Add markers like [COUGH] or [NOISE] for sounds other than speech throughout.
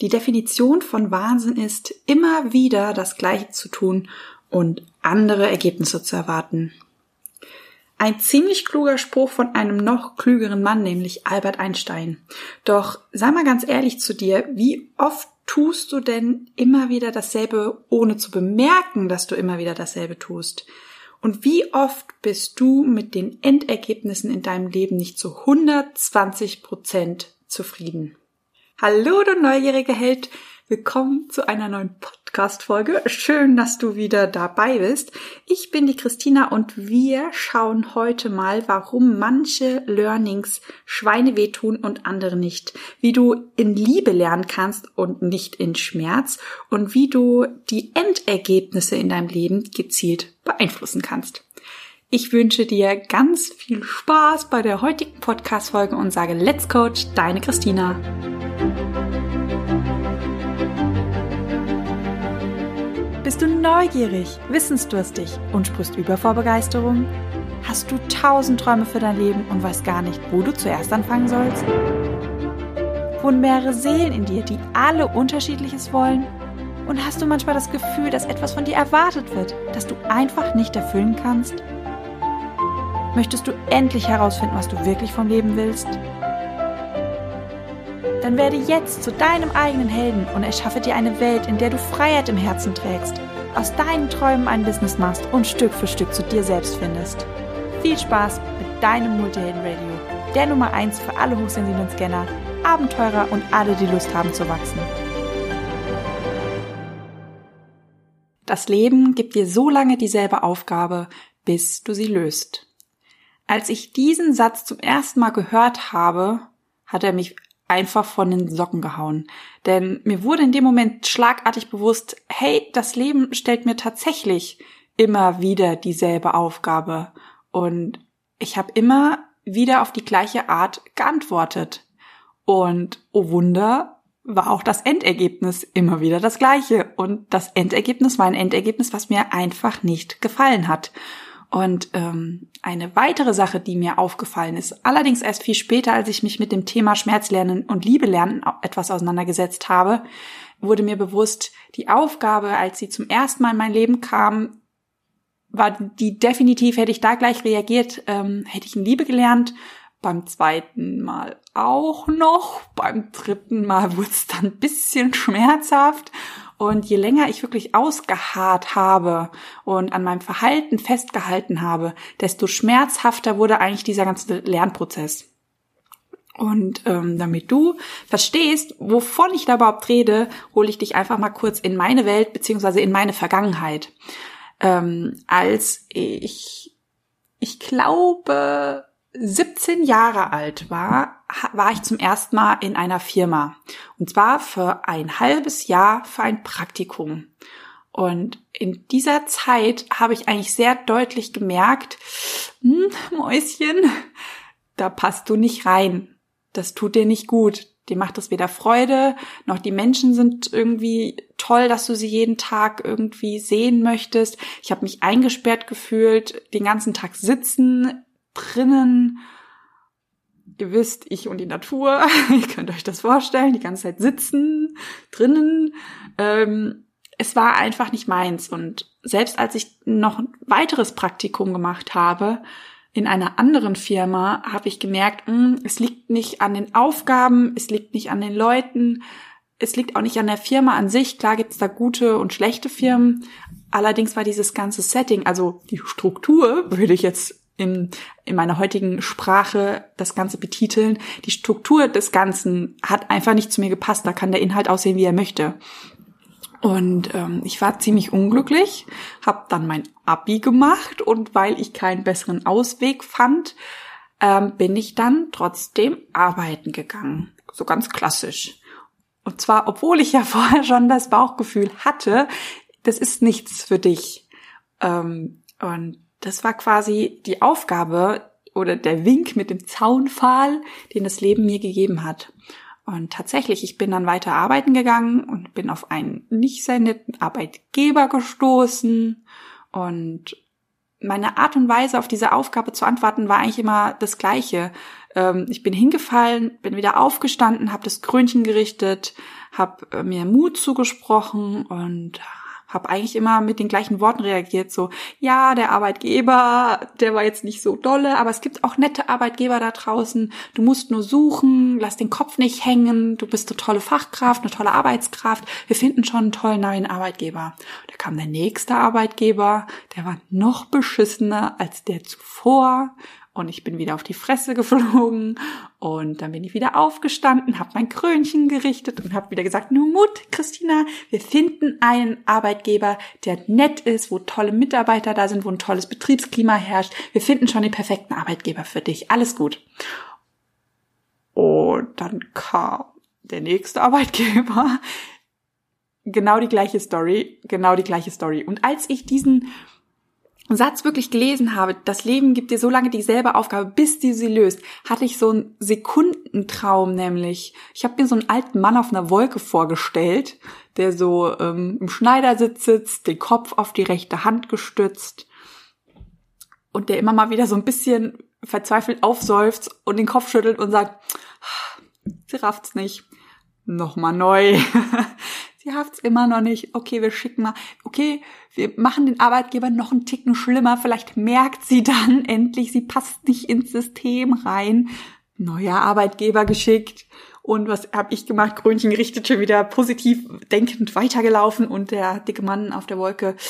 Die Definition von Wahnsinn ist, immer wieder das Gleiche zu tun und andere Ergebnisse zu erwarten. Ein ziemlich kluger Spruch von einem noch klügeren Mann, nämlich Albert Einstein. Doch sei mal ganz ehrlich zu dir, wie oft tust du denn immer wieder dasselbe, ohne zu bemerken, dass du immer wieder dasselbe tust? Und wie oft bist du mit den Endergebnissen in deinem Leben nicht zu 120 Prozent zufrieden? Hallo, du neugierige Held! Willkommen zu einer neuen Podcast-Folge. Schön, dass du wieder dabei bist. Ich bin die Christina und wir schauen heute mal, warum manche Learnings Schweine wehtun und andere nicht. Wie du in Liebe lernen kannst und nicht in Schmerz und wie du die Endergebnisse in deinem Leben gezielt beeinflussen kannst. Ich wünsche dir ganz viel Spaß bei der heutigen Podcast-Folge und sage Let's Coach, deine Christina. Bist du neugierig, wissensdurstig und sprichst über vor Begeisterung? Hast du tausend Träume für dein Leben und weißt gar nicht, wo du zuerst anfangen sollst? Wohnen mehrere Seelen in dir, die alle unterschiedliches wollen? Und hast du manchmal das Gefühl, dass etwas von dir erwartet wird, das du einfach nicht erfüllen kannst? Möchtest du endlich herausfinden, was du wirklich vom Leben willst? Dann werde jetzt zu deinem eigenen Helden und erschaffe dir eine Welt, in der du Freiheit im Herzen trägst, aus deinen Träumen ein Business machst und Stück für Stück zu dir selbst findest. Viel Spaß mit deinem Multihelden Radio, der Nummer 1 für alle hochsensiblen Scanner, Abenteurer und alle, die Lust haben zu wachsen. Das Leben gibt dir so lange dieselbe Aufgabe, bis du sie löst. Als ich diesen Satz zum ersten Mal gehört habe, hat er mich einfach von den Socken gehauen. Denn mir wurde in dem Moment schlagartig bewusst, hey, das Leben stellt mir tatsächlich immer wieder dieselbe Aufgabe. Und ich habe immer wieder auf die gleiche Art geantwortet. Und oh Wunder, war auch das Endergebnis immer wieder das gleiche. Und das Endergebnis war ein Endergebnis, was mir einfach nicht gefallen hat. Und ähm, eine weitere Sache, die mir aufgefallen ist, allerdings erst viel später, als ich mich mit dem Thema Schmerzlernen und Liebe lernen etwas auseinandergesetzt habe, wurde mir bewusst, die Aufgabe, als sie zum ersten Mal in mein Leben kam, war die definitiv, hätte ich da gleich reagiert, ähm, hätte ich in Liebe gelernt. Beim zweiten Mal auch noch. Beim dritten Mal [LAUGHS] wurde es dann ein bisschen schmerzhaft. Und je länger ich wirklich ausgeharrt habe und an meinem Verhalten festgehalten habe, desto schmerzhafter wurde eigentlich dieser ganze Lernprozess. Und ähm, damit du verstehst, wovon ich da überhaupt rede, hole ich dich einfach mal kurz in meine Welt beziehungsweise in meine Vergangenheit. Ähm, als ich, ich glaube, 17 Jahre alt war, war ich zum ersten Mal in einer Firma. Und zwar für ein halbes Jahr für ein Praktikum. Und in dieser Zeit habe ich eigentlich sehr deutlich gemerkt, hm, Mäuschen, da passt du nicht rein. Das tut dir nicht gut. Dir macht das weder Freude, noch die Menschen sind irgendwie toll, dass du sie jeden Tag irgendwie sehen möchtest. Ich habe mich eingesperrt gefühlt, den ganzen Tag sitzen, drinnen. Ihr wisst, ich und die Natur, [LAUGHS] ihr könnt euch das vorstellen, die ganze Zeit sitzen, drinnen. Ähm, es war einfach nicht meins. Und selbst als ich noch ein weiteres Praktikum gemacht habe, in einer anderen Firma, habe ich gemerkt, mh, hm, es liegt nicht an den Aufgaben, es liegt nicht an den Leuten, es liegt auch nicht an der Firma an sich. Klar gibt's da gute und schlechte Firmen. Allerdings war dieses ganze Setting, also die Struktur, würde ich jetzt in, in meiner heutigen Sprache das Ganze betiteln. Die Struktur des Ganzen hat einfach nicht zu mir gepasst. Da kann der Inhalt aussehen, wie er möchte. Und ähm, ich war ziemlich unglücklich, habe dann mein Abi gemacht und weil ich keinen besseren Ausweg fand, ähm, bin ich dann trotzdem arbeiten gegangen. So ganz klassisch. Und zwar, obwohl ich ja [LAUGHS] vorher schon das Bauchgefühl hatte, das ist nichts für dich. Ähm, und das war quasi die Aufgabe oder der Wink mit dem Zaunpfahl, den das Leben mir gegeben hat. Und tatsächlich, ich bin dann weiter arbeiten gegangen und bin auf einen nicht sehr netten Arbeitgeber gestoßen. Und meine Art und Weise, auf diese Aufgabe zu antworten, war eigentlich immer das Gleiche. Ähm, ich bin hingefallen, bin wieder aufgestanden, habe das Krönchen gerichtet, habe äh, mir Mut zugesprochen und habe eigentlich immer mit den gleichen Worten reagiert, so, ja, der Arbeitgeber, der war jetzt nicht so dolle, aber es gibt auch nette Arbeitgeber da draußen. Du musst nur suchen, lass den Kopf nicht hängen, du bist eine tolle Fachkraft, eine tolle Arbeitskraft. Wir finden schon einen tollen neuen Arbeitgeber. Da kam der nächste Arbeitgeber, der war noch beschissener als der zuvor und ich bin wieder auf die Fresse geflogen und dann bin ich wieder aufgestanden, habe mein Krönchen gerichtet und habe wieder gesagt, nur Mut, Christina, wir finden einen Arbeitgeber, der nett ist, wo tolle Mitarbeiter da sind, wo ein tolles Betriebsklima herrscht. Wir finden schon den perfekten Arbeitgeber für dich. Alles gut. Und dann kam der nächste Arbeitgeber. Genau die gleiche Story, genau die gleiche Story. Und als ich diesen Satz wirklich gelesen habe, das Leben gibt dir so lange dieselbe Aufgabe, bis du sie löst, hatte ich so einen Sekundentraum nämlich. Ich habe mir so einen alten Mann auf einer Wolke vorgestellt, der so ähm, im Schneidersitz sitzt, den Kopf auf die rechte Hand gestützt und der immer mal wieder so ein bisschen verzweifelt aufseufzt und den Kopf schüttelt und sagt, sie rafft's nicht. Nochmal neu. [LAUGHS] sie rafft's immer noch nicht. Okay, wir schicken mal. Okay, wir machen den Arbeitgeber noch einen Ticken schlimmer. Vielleicht merkt sie dann [LAUGHS] endlich, sie passt nicht ins System rein. Neuer Arbeitgeber geschickt. Und was habe ich gemacht? Krönchen gerichtet, schon wieder positiv denkend weitergelaufen und der dicke Mann auf der Wolke. [SIGHS]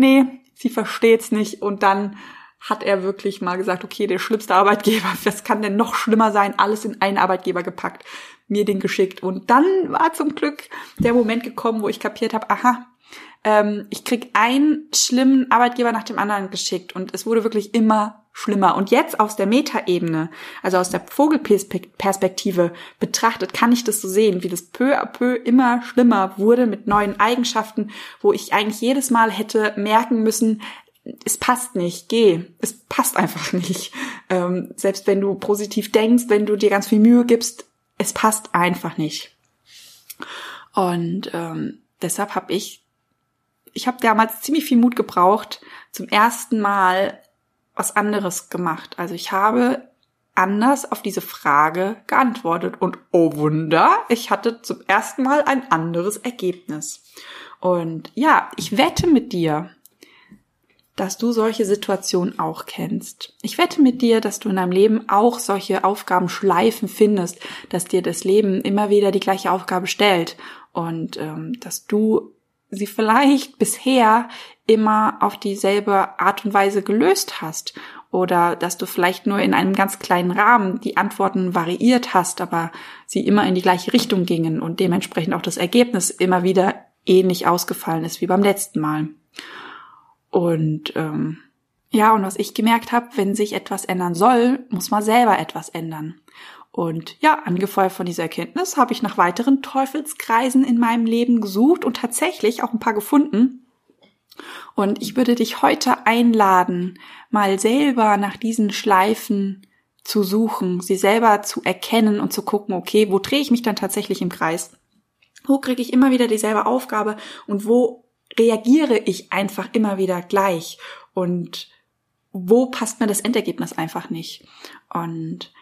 Nee, sie versteht's nicht. Und dann hat er wirklich mal gesagt, okay, der schlimmste Arbeitgeber, [LAUGHS] was kann denn noch schlimmer sein? Alles in einen Arbeitgeber gepackt, mir den geschickt. Und dann war zum Glück der Moment gekommen, wo ich kapiert habe, aha, ähm, ich krieg einen schlimmen Arbeitgeber nach dem anderen geschickt und es wurde wirklich immer schlimmer. Und jetzt aus der Metaebene, also aus der Vogelperspektive betrachtet, kann ich das so sehen, wie das peu à peu immer schlimmer wurde mit neuen Eigenschaften, wo ich eigentlich jedes Mal hätte merken müssen, es passt nicht, geh, es passt einfach [LAUGHS] nicht. Ähm, selbst wenn du positiv denkst, wenn du dir ganz viel Mühe gibst, es passt einfach nicht. Und ähm, deshalb habe ich ich habe damals ziemlich viel Mut gebraucht, zum ersten Mal was anderes gemacht. Also ich habe anders auf diese Frage geantwortet und oh Wunder, ich hatte zum ersten Mal ein anderes Ergebnis. Und ja, ich wette mit dir, dass du solche Situationen auch kennst. Ich wette mit dir, dass du in deinem Leben auch solche Aufgabenschleifen findest, dass dir das Leben immer wieder die gleiche Aufgabe stellt und ähm, dass du sie vielleicht bisher immer auf dieselbe Art und Weise gelöst hast oder dass du vielleicht nur in einem ganz kleinen Rahmen die Antworten variiert hast, aber sie immer in die gleiche Richtung gingen und dementsprechend auch das Ergebnis immer wieder ähnlich ausgefallen ist wie beim letzten Mal. Und ähm, ja, und was ich gemerkt habe, wenn sich etwas ändern soll, muss man selber etwas ändern. Und ja, angefeuert von dieser Erkenntnis habe ich nach weiteren Teufelskreisen in meinem Leben gesucht und tatsächlich auch ein paar gefunden. Und ich würde dich heute einladen, mal selber nach diesen Schleifen zu suchen, sie selber zu erkennen und zu gucken, okay, wo drehe ich mich dann tatsächlich im Kreis? Wo kriege ich immer wieder dieselbe Aufgabe und wo reagiere ich einfach immer wieder gleich? Und wo passt mir das Endergebnis einfach nicht? Und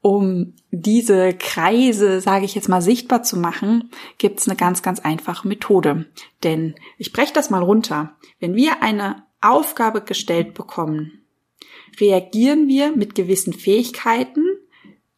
um diese Kreise, sage ich jetzt mal, sichtbar zu machen, gibt es eine ganz, ganz einfache Methode. Denn ich breche das mal runter. Wenn wir eine Aufgabe gestellt bekommen, reagieren wir mit gewissen Fähigkeiten,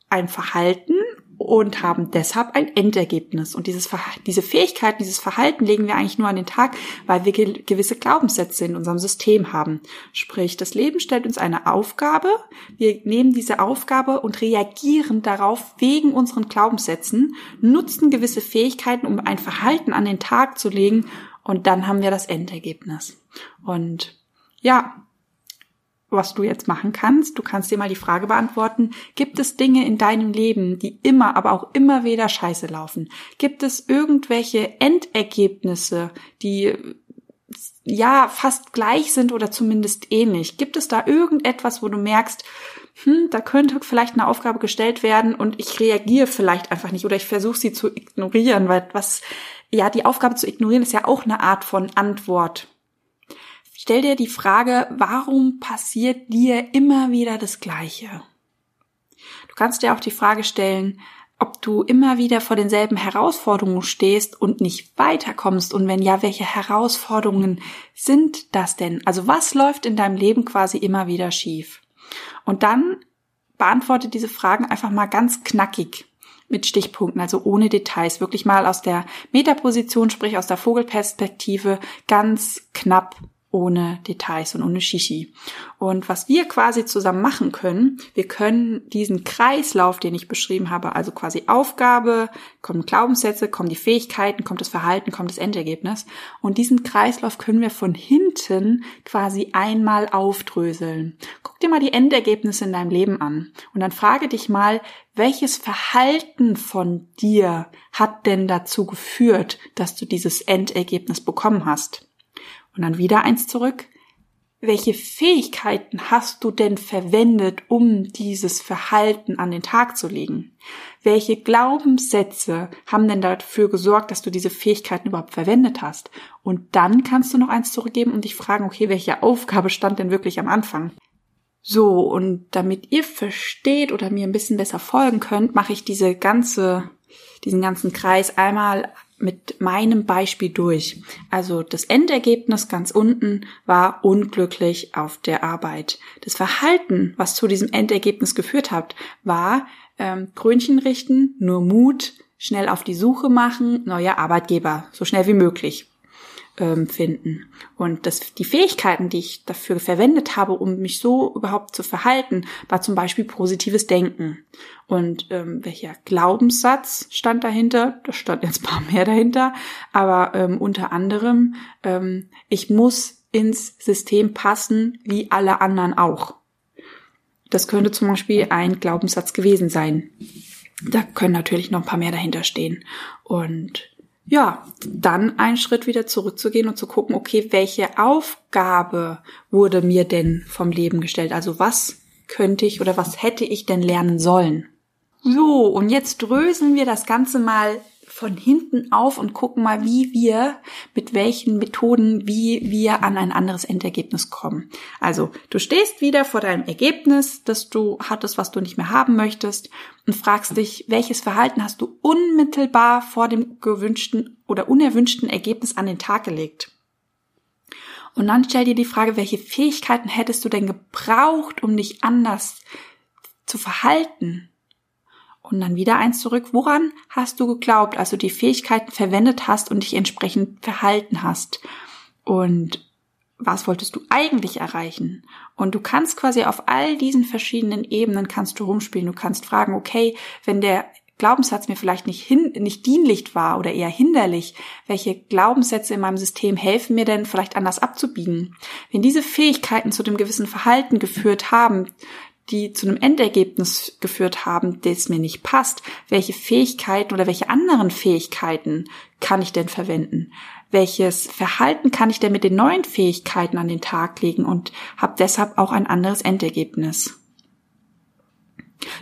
ein Verhalten und haben deshalb ein Endergebnis. Und dieses diese Fähigkeiten, dieses Verhalten legen wir eigentlich nur an den Tag, weil wir gewisse Glaubenssätze in unserem System haben. Sprich, das Leben stellt uns eine Aufgabe, wir nehmen diese Aufgabe und reagieren darauf wegen unseren Glaubenssätzen, nutzen gewisse Fähigkeiten, um ein Verhalten an den Tag zu legen und dann haben wir das Endergebnis. Und ja, was du jetzt machen kannst. Du kannst dir mal die Frage beantworten, gibt es Dinge in deinem Leben, die immer, aber auch immer wieder scheiße laufen? Gibt es irgendwelche Endergebnisse, die ja fast gleich sind oder zumindest ähnlich? Gibt es da irgendetwas, wo du merkst, hm, da könnte vielleicht eine Aufgabe gestellt werden und ich reagiere vielleicht einfach nicht oder ich versuche sie zu ignorieren, weil was, ja, die Aufgabe zu ignorieren ist ja auch eine Art von Antwort stell dir die Frage, warum passiert dir immer wieder das Gleiche? Du kannst dir auch die Frage stellen, ob du immer wieder vor denselben Herausforderungen stehst und nicht weiterkommst und wenn ja, welche Herausforderungen sind das denn? Also was läuft in deinem Leben quasi immer wieder schief? Und dann beantworte diese Fragen einfach mal ganz knackig mit Stichpunkten, also ohne Details, wirklich mal aus der Metaposition, sprich aus der Vogelperspektive, ganz knapp ohne Details und ohne Shishi. Und was wir quasi zusammen machen können, wir können diesen Kreislauf, den ich beschrieben habe, also quasi Aufgabe, kommen Glaubenssätze, kommen die Fähigkeiten, kommt das Verhalten, kommt das Endergebnis. Und diesen Kreislauf können wir von hinten quasi einmal aufdröseln. Guck dir mal die Endergebnisse in deinem Leben an und dann frage dich mal, welches Verhalten von dir hat denn dazu geführt, dass du dieses Endergebnis bekommen hast? Und dann wieder eins zurück. Welche Fähigkeiten hast du denn verwendet, um dieses Verhalten an den Tag zu legen? Welche Glaubenssätze haben denn dafür gesorgt, dass du diese Fähigkeiten überhaupt verwendet hast? Und dann kannst du noch eins zurückgeben und dich fragen, okay, welche Aufgabe stand denn wirklich am Anfang? So, und damit ihr versteht oder mir ein bisschen besser folgen könnt, mache ich diese ganze, diesen ganzen Kreis einmal mit meinem Beispiel durch. Also das Endergebnis ganz unten war unglücklich auf der Arbeit. Das Verhalten, was zu diesem Endergebnis geführt hat, war ähm, Krönchen richten, nur Mut, schnell auf die Suche machen, neuer Arbeitgeber, so schnell wie möglich ähm, finden. Und das, die Fähigkeiten, die ich dafür verwendet habe, um mich so überhaupt zu verhalten, war zum Beispiel positives Denken. Und ähm, welcher Glaubenssatz stand dahinter? Da stand jetzt ein paar mehr dahinter, aber ähm, unter anderem, ähm, ich muss ins System passen, wie alle anderen auch. Das könnte zum Beispiel ein Glaubenssatz gewesen sein. Da können natürlich noch ein paar mehr dahinter stehen. Und ja, dann einen Schritt wieder zurückzugehen und zu gucken, okay, welche Aufgabe wurde mir denn vom Leben gestellt? Also was könnte ich oder was hätte ich denn lernen sollen? So, und jetzt dröseln wir das Ganze mal von hinten auf und gucken mal, wie wir, mit welchen Methoden, wie wir an ein anderes Endergebnis kommen. Also, du stehst wieder vor deinem Ergebnis, das du hattest, was du nicht mehr haben möchtest und fragst dich, welches Verhalten hast du unmittelbar vor dem gewünschten oder unerwünschten Ergebnis an den Tag gelegt? Und dann stell dir die Frage, welche Fähigkeiten hättest du denn gebraucht, um dich anders zu verhalten? Und dann wieder eins zurück. Woran hast du geglaubt, als du die Fähigkeiten verwendet hast und dich entsprechend verhalten hast? Und was wolltest du eigentlich erreichen? Und du kannst quasi auf all diesen verschiedenen Ebenen kannst du rumspielen. Du kannst fragen, okay, wenn der Glaubenssatz mir vielleicht nicht, hin, nicht dienlich war oder eher hinderlich, welche Glaubenssätze in meinem System helfen mir denn vielleicht anders abzubiegen? Wenn diese Fähigkeiten zu dem gewissen Verhalten geführt haben, die zu einem Endergebnis geführt haben, das mir nicht passt, welche Fähigkeiten oder welche anderen Fähigkeiten kann ich denn verwenden? Welches Verhalten kann ich denn mit den neuen Fähigkeiten an den Tag legen und habe deshalb auch ein anderes Endergebnis?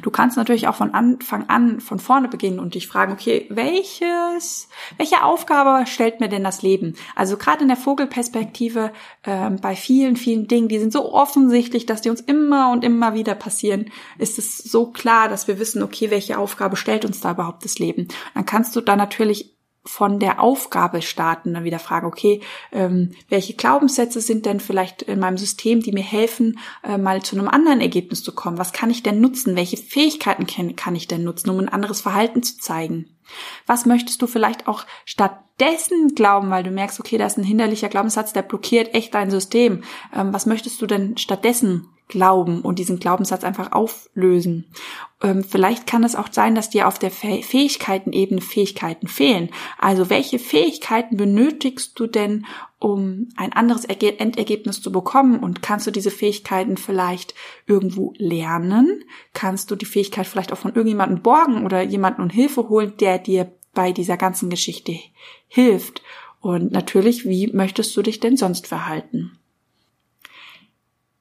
Du kannst natürlich auch von Anfang an von vorne beginnen und dich fragen, okay, welches, welche Aufgabe stellt mir denn das Leben? Also gerade in der Vogelperspektive äh, bei vielen, vielen Dingen, die sind so offensichtlich, dass die uns immer und immer wieder passieren, ist es so klar, dass wir wissen, okay, welche Aufgabe stellt uns da überhaupt das Leben? Dann kannst du da natürlich von der Aufgabe starten, dann wieder fragen, okay, ähm, welche Glaubenssätze sind denn vielleicht in meinem System, die mir helfen, äh, mal zu einem anderen Ergebnis zu kommen? Was kann ich denn nutzen? Welche Fähigkeiten kann, kann ich denn nutzen, um ein anderes Verhalten zu zeigen? Was möchtest du vielleicht auch stattdessen glauben, weil du merkst, okay, da ist ein hinderlicher Glaubenssatz, der blockiert echt dein System. Ähm, was möchtest du denn stattdessen glauben und diesen Glaubenssatz einfach auflösen. Ähm, vielleicht kann es auch sein, dass dir auf der Fähigkeitenebene Fähigkeiten fehlen. Also welche Fähigkeiten benötigst du denn, um ein anderes Erge Endergebnis zu bekommen? Und kannst du diese Fähigkeiten vielleicht irgendwo lernen? Kannst du die Fähigkeit vielleicht auch von irgendjemandem borgen oder jemanden um Hilfe holen, der dir bei dieser ganzen Geschichte hilft? Und natürlich, wie möchtest du dich denn sonst verhalten?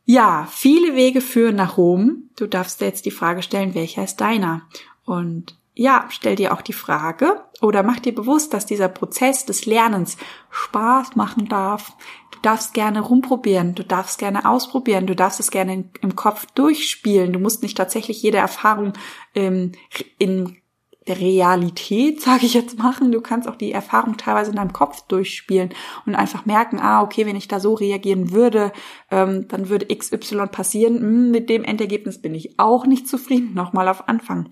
Ja, viele Wege führen nach Rom. Du darfst dir jetzt die Frage stellen, welcher ist deiner? Und ja, stell dir auch die Frage oder mach dir bewusst, dass dieser Prozess des Lernens Spaß machen darf. Du darfst gerne rumprobieren, du darfst gerne ausprobieren, du darfst es gerne im Kopf durchspielen. Du musst nicht tatsächlich jede Erfahrung ähm, in der Realität, [LAUGHS] sage ich jetzt, machen. Du kannst auch die Erfahrung teilweise in deinem Kopf durchspielen und einfach merken, ah, okay, wenn ich da so reagieren würde, ähm, dann würde XY passieren. Hm, mit dem Endergebnis bin ich auch nicht zufrieden. Nochmal auf Anfang.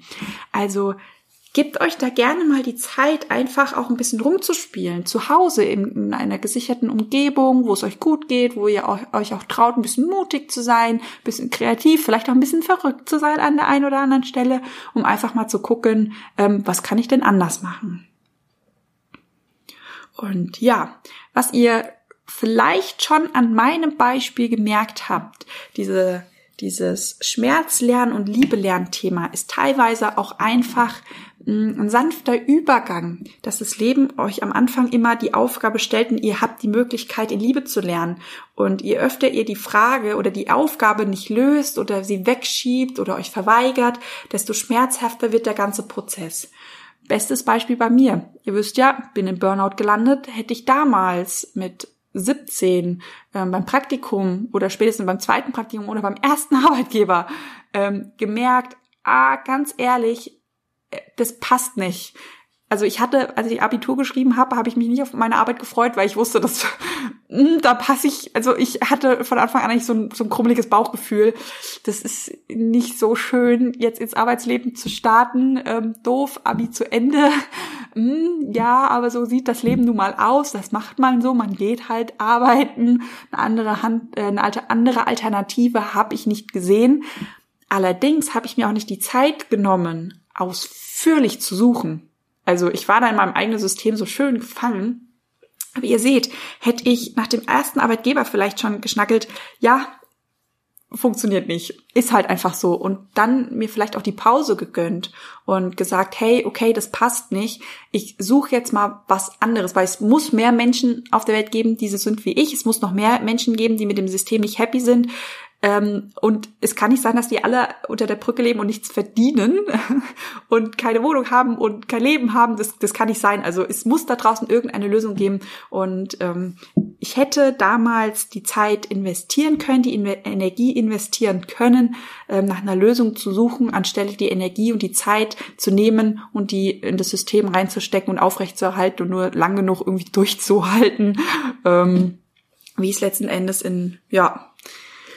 Also Gebt euch da gerne mal die Zeit, einfach auch ein bisschen rumzuspielen. Zu Hause in, einer gesicherten Umgebung, wo es euch gut geht, wo ihr euch auch traut, ein bisschen mutig zu sein, ein bisschen kreativ, vielleicht auch ein bisschen verrückt zu sein an der einen oder anderen Stelle, um einfach mal zu gucken, ähm, was kann ich denn anders machen. Und ja, was ihr vielleicht schon an meinem Beispiel gemerkt habt, diese dieses Schmerzlernen und Liebelern-Thema ist teilweise auch einfach ein sanfter Übergang, dass das Leben euch am Anfang immer die Aufgabe stellt und ihr habt die Möglichkeit, in Liebe zu lernen. Und je öfter ihr die Frage oder die Aufgabe nicht löst oder sie wegschiebt oder euch verweigert, desto schmerzhafter wird der ganze Prozess. Bestes Beispiel bei mir. Ihr wisst ja, bin im Burnout gelandet. Hätte ich damals mit 17 ähm, beim Praktikum oder spätestens beim zweiten Praktikum oder beim ersten [LAUGHS] Arbeitgeber ähm, gemerkt, ah, ganz ehrlich, das passt nicht also ich hatte, als ich Abitur geschrieben habe, habe ich mich nicht auf meine Arbeit gefreut, weil ich wusste, dass [LAUGHS] hm, da passe ich, also ich hatte von Anfang an eigentlich so ein, so ein krummeliges Bauchgefühl. Das ist nicht so schön, jetzt ins Arbeitsleben zu starten. Ähm, doof, Abi zu Ende. [LAUGHS] Hm, ja, aber so sieht das Leben nun mal aus. Das macht man so. Man geht halt arbeiten. Eine andere Hand, äh, eine andere Alternative habe ich nicht gesehen. Allerdings habe ich mir auch nicht die Zeit genommen, ausführlich zu suchen. Also ich war da in meinem eigenen System so schön gefangen. Aber ihr seht, hätte ich nach dem ersten Arbeitgeber vielleicht schon geschnackelt, ja, funktioniert nicht, ist halt einfach so. Und dann mir vielleicht auch die Pause gegönnt und gesagt, hey, okay, das passt nicht. Ich suche jetzt mal was anderes, weil es muss mehr Menschen auf der Welt geben, die so sind wie ich. Es muss noch mehr Menschen geben, die mit dem System nicht happy sind. Ähm, und es kann nicht sein, dass die alle unter der Brücke leben und nichts verdienen [LAUGHS] und keine Wohnung haben und kein Leben haben. Das, das kann nicht sein. Also es muss da draußen irgendeine Lösung geben. Und ähm, ich hätte damals die Zeit investieren können, die Inve Energie investieren können, ähm, nach einer Lösung zu suchen, anstelle die Energie und die Zeit zu nehmen und die in das System reinzustecken und aufrechtzuerhalten und nur lang genug irgendwie [LAUGHS] durchzuhalten, ähm, wie es letzten Endes in, ja,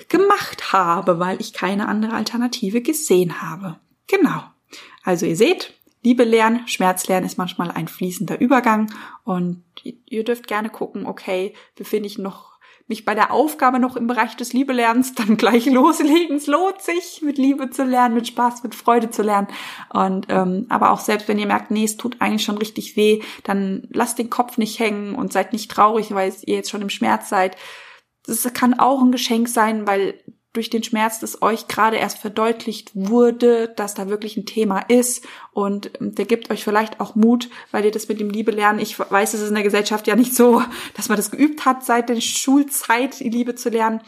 gemacht habe, weil ich keine andere Alternative gesehen habe. Genau. Also ihr seht, Liebe lernen, Schmerz lernen ist manchmal ein fließender Übergang und ihr dürft gerne gucken, okay, befinde ich noch mich bei der Aufgabe noch im Bereich des Liebelernens, dann gleich [LAUGHS] loslegen. Es lohnt sich, mit Liebe zu lernen, mit Spaß, mit Freude zu lernen. Und ähm, aber auch selbst wenn ihr merkt, nee, es tut eigentlich schon richtig weh, dann lasst den Kopf nicht hängen und seid nicht traurig, weil ihr jetzt schon im Schmerz seid. Das kann auch ein Geschenk sein, weil durch den Schmerz, das euch gerade erst verdeutlicht wurde, dass da wirklich ein Thema ist und der gibt euch vielleicht auch Mut, weil ihr das mit dem Liebe lernen. Ich weiß, es ist in der Gesellschaft ja nicht so, dass man das geübt hat seit der Schulzeit, die Liebe zu lernen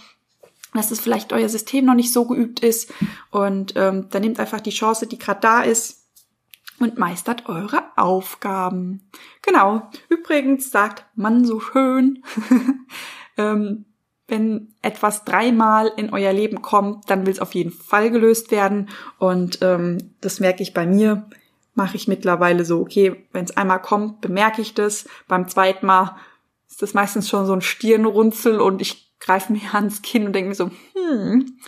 dass es vielleicht euer System noch nicht so geübt ist und ähm, dann nehmt einfach die Chance, die gerade da ist und meistert eure Aufgaben. Genau. Übrigens sagt man so schön, [LAUGHS] ähm, wenn etwas dreimal in euer Leben kommt, dann will es auf jeden Fall gelöst werden. Und ähm, das merke ich bei mir. Mache ich mittlerweile so, okay, wenn es einmal kommt, bemerke ich das. Beim zweiten Mal ist das meistens schon so ein Stirnrunzel und ich greife mir [LAUGHS] ans Kinn und denke mir so, hm,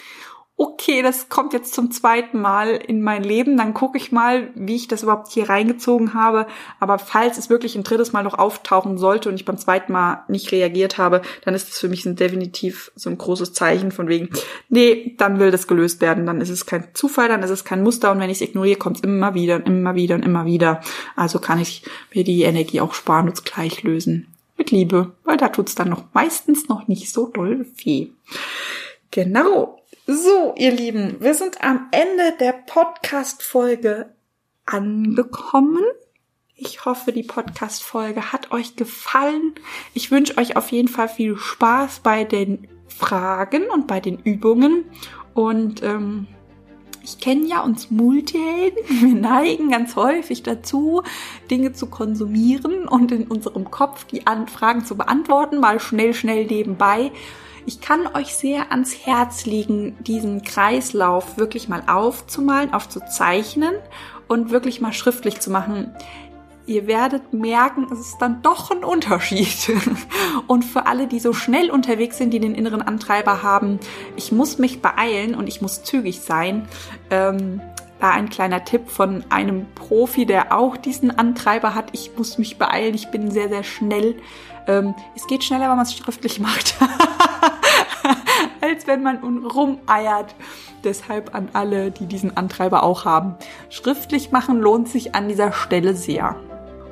okay, das kommt jetzt zum zweiten Mal in mein Leben, dann gucke ich mal, wie ich das überhaupt hier reingezogen habe. Aber falls es wirklich ein drittes Mal noch auftauchen sollte und ich beim zweiten Mal nicht reagiert habe, dann ist es für mich definitiv so ein großes Zeichen von wegen, nee, dann will das gelöst werden. Dann ist es kein Zufall, dann ist es kein Muster und wenn ich es ignoriere, kommt es immer wieder und immer wieder und immer wieder. Also kann ich mir die Energie auch sparen und es gleich lösen. Mit Liebe, weil da tut's dann noch meistens noch nicht so doll weh. Genau. So, ihr Lieben, wir sind am Ende der Podcast-Folge angekommen. Ich hoffe, die Podcast-Folge hat euch gefallen. Ich wünsche euch auf jeden Fall viel Spaß bei den Fragen und bei den Übungen. Und ähm, Ich kenne ja uns Multihelden. [LAUGHS] Wir neigen ganz häufig dazu, Dinge zu konsumieren und in unserem Kopf die Fragen zu beantworten, mal schnell, schnell nebenbei. Ich kann euch sehr ans Herz legen, diesen Kreislauf wirklich mal aufzumalen, aufzuzeichnen und wirklich mal schriftlich zu machen ihr werdet merken, es ist dann doch ein Unterschied. [LAUGHS] Und für alle, die so schnell unterwegs sind, die den inneren Antreiber haben, ich muss mich beeilen und ich muss zügig sein. Ähm, da ein kleiner Tipp von einem Profi, der auch diesen Antreiber hat. Ich muss mich beeilen, ich bin sehr, sehr schnell. Ähm, es geht schneller, wenn man es schriftlich macht, [LAUGHS] als wenn man rumeiert. Deshalb an alle, die diesen Antreiber auch haben. Schriftlich machen lohnt sich an dieser Stelle sehr.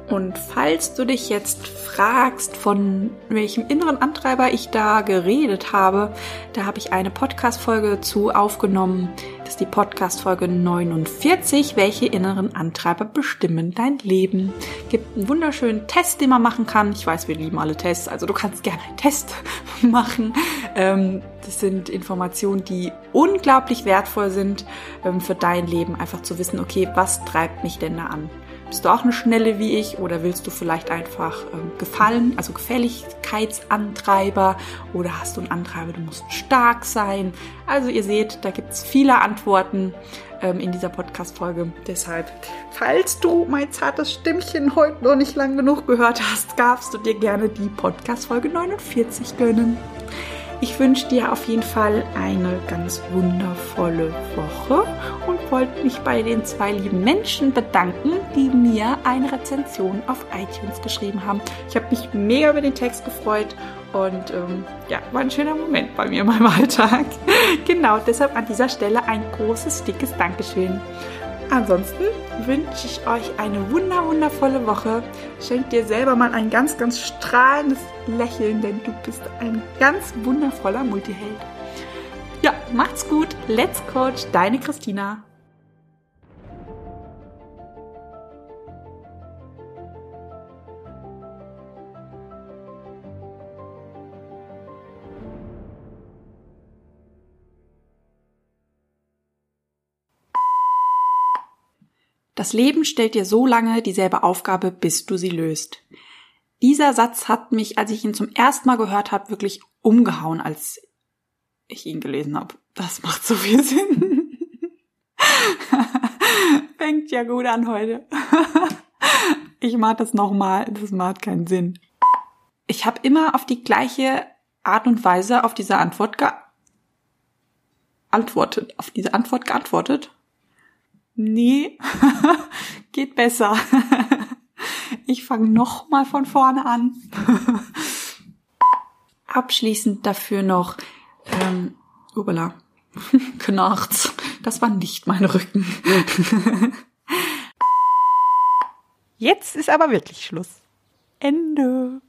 Und falls du dich jetzt fragst, von welchem inneren Antreiber ich da geredet habe, da habe ich eine Podcast-Folge zu aufgenommen. Ist die Podcast-Folge 49. Welche inneren Antreiber bestimmen dein Leben? Gibt einen wunderschönen Test, den man machen kann. Ich weiß, wir lieben alle Tests, also du kannst gerne einen Test [LAUGHS] machen. Ähm, das sind Informationen, die unglaublich wertvoll sind ähm, für dein Leben. Einfach zu wissen, okay, was treibt mich denn da an? Bist du auch eine Schnelle wie ich oder willst du vielleicht einfach ähm, gefallen, also Gefälligkeitsantreiber oder hast du einen Antreiber, du musst stark sein? Also ihr seht, da gibt es viele Antworten ähm, in dieser Podcast-Folge. Deshalb, falls du mein zartes Stimmchen heute noch nicht lang genug gehört hast, darfst du dir gerne die Podcast-Folge 49 gönnen. Ich wünsche dir auf jeden Fall eine ganz wundervolle Woche und wollte mich bei den zwei lieben Menschen bedanken, die mir eine Rezension auf iTunes geschrieben haben. Ich habe mich mega über den Text gefreut und ähm, ja, war ein schöner Moment bei mir in meinem [LAUGHS] Alltag. genau, deshalb an dieser Stelle ein großes, dickes Dankeschön. Ansonsten wünsche ich euch eine wunder wundervolle Woche. Schenkt dir selber mal ein ganz, ganz strahlendes Lächeln, denn du bist ein ganz wundervoller Multiheld. Ja, macht's gut. Let's Coach, deine Christina. Das Leben stellt dir so lange dieselbe Aufgabe, bis du sie löst. Dieser Satz hat mich, als ich ihn zum ersten Mal gehört habe, wirklich umgehauen, als ich ihn gelesen habe. Das macht so viel Sinn. [LAUGHS] Fängt ja gut an heute. [LAUGHS] ich mach das nochmal, das macht keinen Sinn. Ich habe immer auf die gleiche Art und Weise auf diese Antwort geantwortet, auf diese Antwort geantwortet nee, [LAUGHS] geht besser. [LAUGHS] ich fange noch mal von vorne an. [LAUGHS] Abschließend dafür noch, ähm, ubala, Knarz. Das war nicht mein Rücken. Jetzt ist aber wirklich Schluss. Ende.